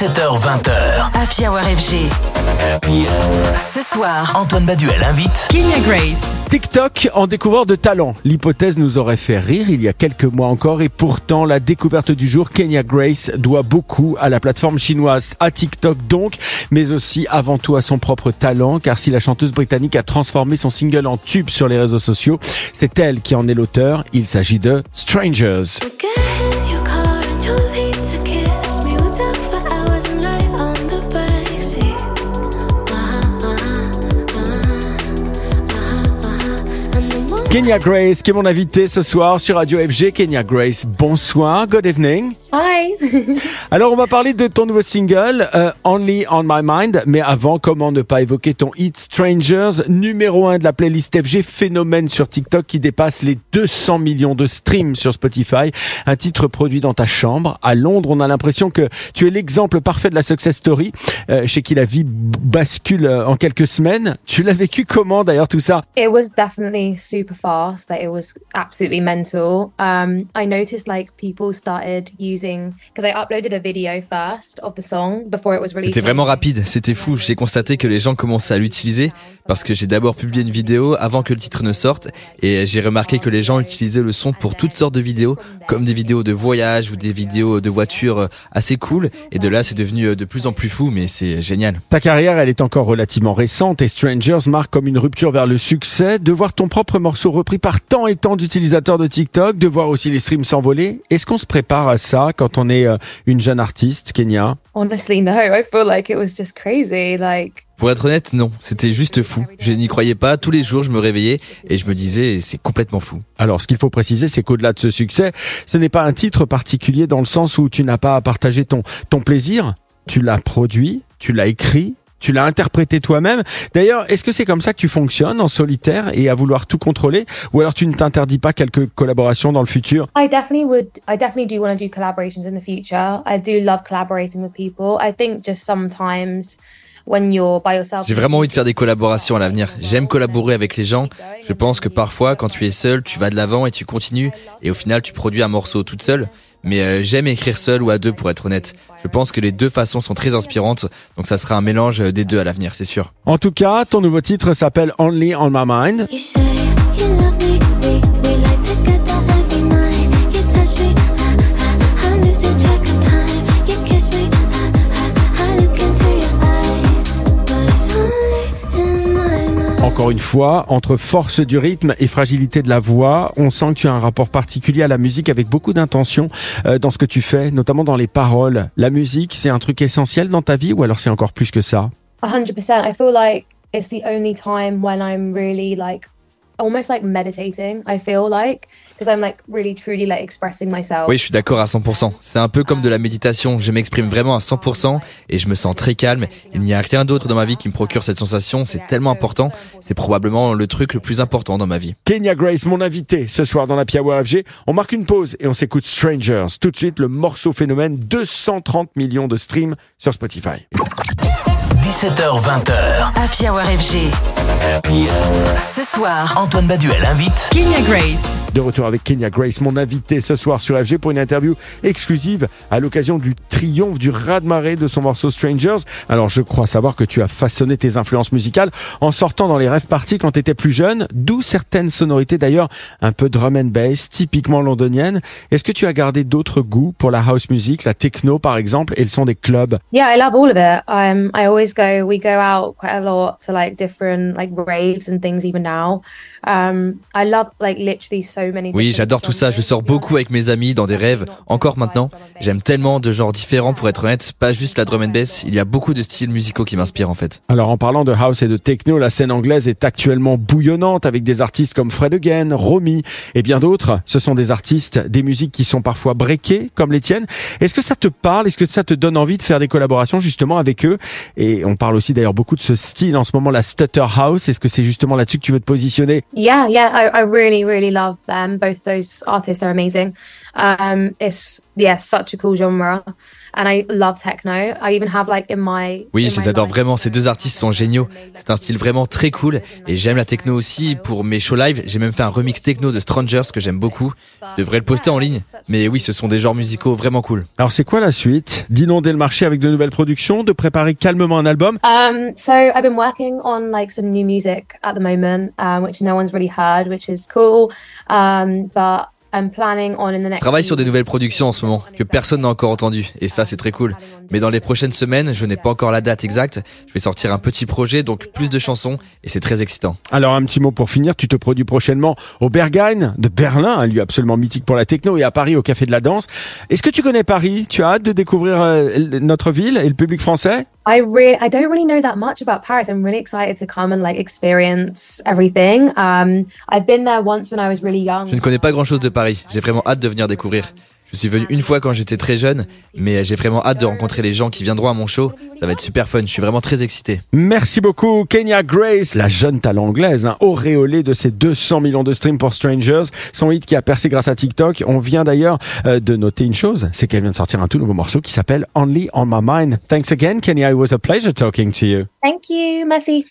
17h20h. Happy Hour FG. Ce soir, Antoine Baduel invite Kenya Grace. TikTok en découvreur de talent. L'hypothèse nous aurait fait rire il y a quelques mois encore et pourtant la découverte du jour, Kenya Grace, doit beaucoup à la plateforme chinoise, à TikTok donc, mais aussi avant tout à son propre talent car si la chanteuse britannique a transformé son single en tube sur les réseaux sociaux, c'est elle qui en est l'auteur. Il s'agit de Strangers. Kenya Grace qui est mon invité ce soir sur Radio FG. Kenya Grace, bonsoir, good evening. Alors on va parler de ton nouveau single euh, Only on My Mind, mais avant comment ne pas évoquer ton hit Strangers, numéro 1 de la playlist FG, phénomène sur TikTok qui dépasse les 200 millions de streams sur Spotify, un titre produit dans ta chambre à Londres. On a l'impression que tu es l'exemple parfait de la success story, euh, chez qui la vie bascule euh, en quelques semaines. Tu l'as vécu comment d'ailleurs tout ça? It was definitely super fast. Like it was absolutely mental. Um, I noticed like people started using because I uploaded a video first of the song before it was released. C'était vraiment rapide, c'était fou. J'ai constaté que les gens commençaient à l'utiliser parce que j'ai d'abord publié une vidéo avant que le titre ne sorte et j'ai remarqué que les gens utilisaient le son pour toutes sortes de vidéos, comme des vidéos de voyage ou des vidéos de voitures assez cool. Et de là, c'est devenu de plus en plus fou, mais c'est génial. Ta carrière, elle est encore relativement récente et Strangers marque comme une rupture vers le succès. De voir ton propre morceau repris par tant et tant d'utilisateurs de TikTok, de voir aussi les streams s'envoler. Est-ce qu'on se prépare à ça quand on est euh, une jeune artiste, Kenya Honestly, no. I feel like it was just crazy. Like Pour être honnête, non, c'était juste fou. Je n'y croyais pas. Tous les jours, je me réveillais et je me disais, c'est complètement fou. Alors, ce qu'il faut préciser, c'est qu'au-delà de ce succès, ce n'est pas un titre particulier dans le sens où tu n'as pas à partager ton, ton plaisir. Tu l'as produit, tu l'as écrit, tu l'as interprété toi-même. D'ailleurs, est-ce que c'est comme ça que tu fonctionnes en solitaire et à vouloir tout contrôler Ou alors tu ne t'interdis pas quelques collaborations dans le futur? I definitely would. I definitely do want to do collaborations in the future. I do love collaborating with people. I think just sometimes when you're by yourself. J'ai vraiment envie de faire des collaborations à l'avenir. J'aime collaborer avec les gens. Je pense que parfois, quand tu es seul, tu vas de l'avant et tu continues. Et au final, tu produis un morceau toute seule. Mais euh, j'aime écrire seul ou à deux, pour être honnête. Je pense que les deux façons sont très inspirantes. Donc ça sera un mélange des deux à l'avenir, c'est sûr. En tout cas, ton nouveau titre s'appelle Only on My Mind. Encore une fois, entre force du rythme et fragilité de la voix, on sent que tu as un rapport particulier à la musique avec beaucoup d'intention euh, dans ce que tu fais, notamment dans les paroles. La musique, c'est un truc essentiel dans ta vie ou alors c'est encore plus que ça? 100%. I feel like it's the only time when I'm really like almost like meditating. I feel like because I'm like really truly like expressing myself. Oui, je suis d'accord à 100%. C'est un peu comme de la méditation. Je m'exprime vraiment à 100% et je me sens très calme. Il n'y a rien d'autre dans ma vie qui me procure cette sensation. C'est tellement important. C'est probablement le truc le plus important dans ma vie. Kenya Grace, mon invité ce soir dans la Hour FG. On marque une pause et on s'écoute Strangers. Tout de suite, le morceau phénomène, 230 millions de streams sur Spotify. 17h20h. Happy Hour FG. Ce soir, Antoine Baduel invite Kenya Grace. De retour avec Kenya Grace, mon invité ce soir sur FG pour une interview exclusive à l'occasion du triomphe du raz-de-marée de son morceau Strangers. Alors je crois savoir que tu as façonné tes influences musicales en sortant dans les rêves parties quand tu étais plus jeune, d'où certaines sonorités d'ailleurs un peu drum and bass, typiquement londoniennes. Est-ce que tu as gardé d'autres goûts pour la house music, la techno par exemple, et le son des clubs? Yeah, I love all of it. Um, I always go. We go out quite a lot to like different like raves and things even now. Um, I love like literally so. Oui, j'adore tout ça. Je sors beaucoup avec mes amis dans des rêves. Encore maintenant, j'aime tellement de genres différents pour être honnête. Pas juste la drum and bass. Il y a beaucoup de styles musicaux qui m'inspirent en fait. Alors en parlant de house et de techno, la scène anglaise est actuellement bouillonnante avec des artistes comme Fred Again, Romy et bien d'autres. Ce sont des artistes, des musiques qui sont parfois breakées comme les tiennes. Est-ce que ça te parle? Est-ce que ça te donne envie de faire des collaborations justement avec eux? Et on parle aussi d'ailleurs beaucoup de ce style en ce moment, la stutter house. Est-ce que c'est justement là-dessus que tu veux te positionner? Yeah, yeah, I, I really, really love them. Both those artists are amazing. Um, it's yeah, such a cool genre. And I love techno. I even have like in my Oui, in je les adore mind- vraiment. Ces deux artistes sont géniaux. C'est un style vraiment très cool et j'aime la techno aussi. Pour mes shows live, j'ai même fait un remix techno de Strangers que j'aime beaucoup. Je devrais le poster en ligne. Mais oui, ce sont des genres musicaux vraiment cool. Alors c'est quoi la suite? D'inonder le marché avec de nouvelles productions, de préparer calmement un album? Um, so I've been working on like some new music at the moment, um, which no one's really heard, which is cool. Um, but I'm planning on in the next. Je travaille sur des nouvelles productions en ce moment que personne n'a encore entendu et ça c'est très cool. Mais dans les prochaines semaines, je n'ai pas encore la date exacte. Je vais sortir un petit projet donc plus de chansons et c'est très excitant. Alors un petit mot pour finir, tu te produis prochainement au Berghain de Berlin, un lieu absolument mythique pour la techno, et à Paris au Café de la Danse. Est-ce que tu connais Paris? Tu as hâte de découvrir euh, notre ville et le public français? I really, I don't really know that much about Paris. I'm really excited to come and like experience everything. Um, I've been there once when I was really young. Je ne connais pas grand chose de Paris. J'ai vraiment hâte de venir découvrir. Je suis venu une fois quand j'étais très jeune, mais j'ai vraiment hâte de rencontrer les gens qui viendront à mon show. Ça va être super fun. Je suis vraiment très excité. Merci beaucoup Kenya Grace, la jeune talent anglaise, hein, auréolée de ses 200 millions de streams pour Strangers, son hit qui a percé grâce à TikTok. On vient d'ailleurs euh, de noter une chose, c'est qu'elle vient de sortir un tout nouveau morceau qui s'appelle Only on My Mind. Thanks again Kenya, it was a pleasure talking to you. Thank you, Messi.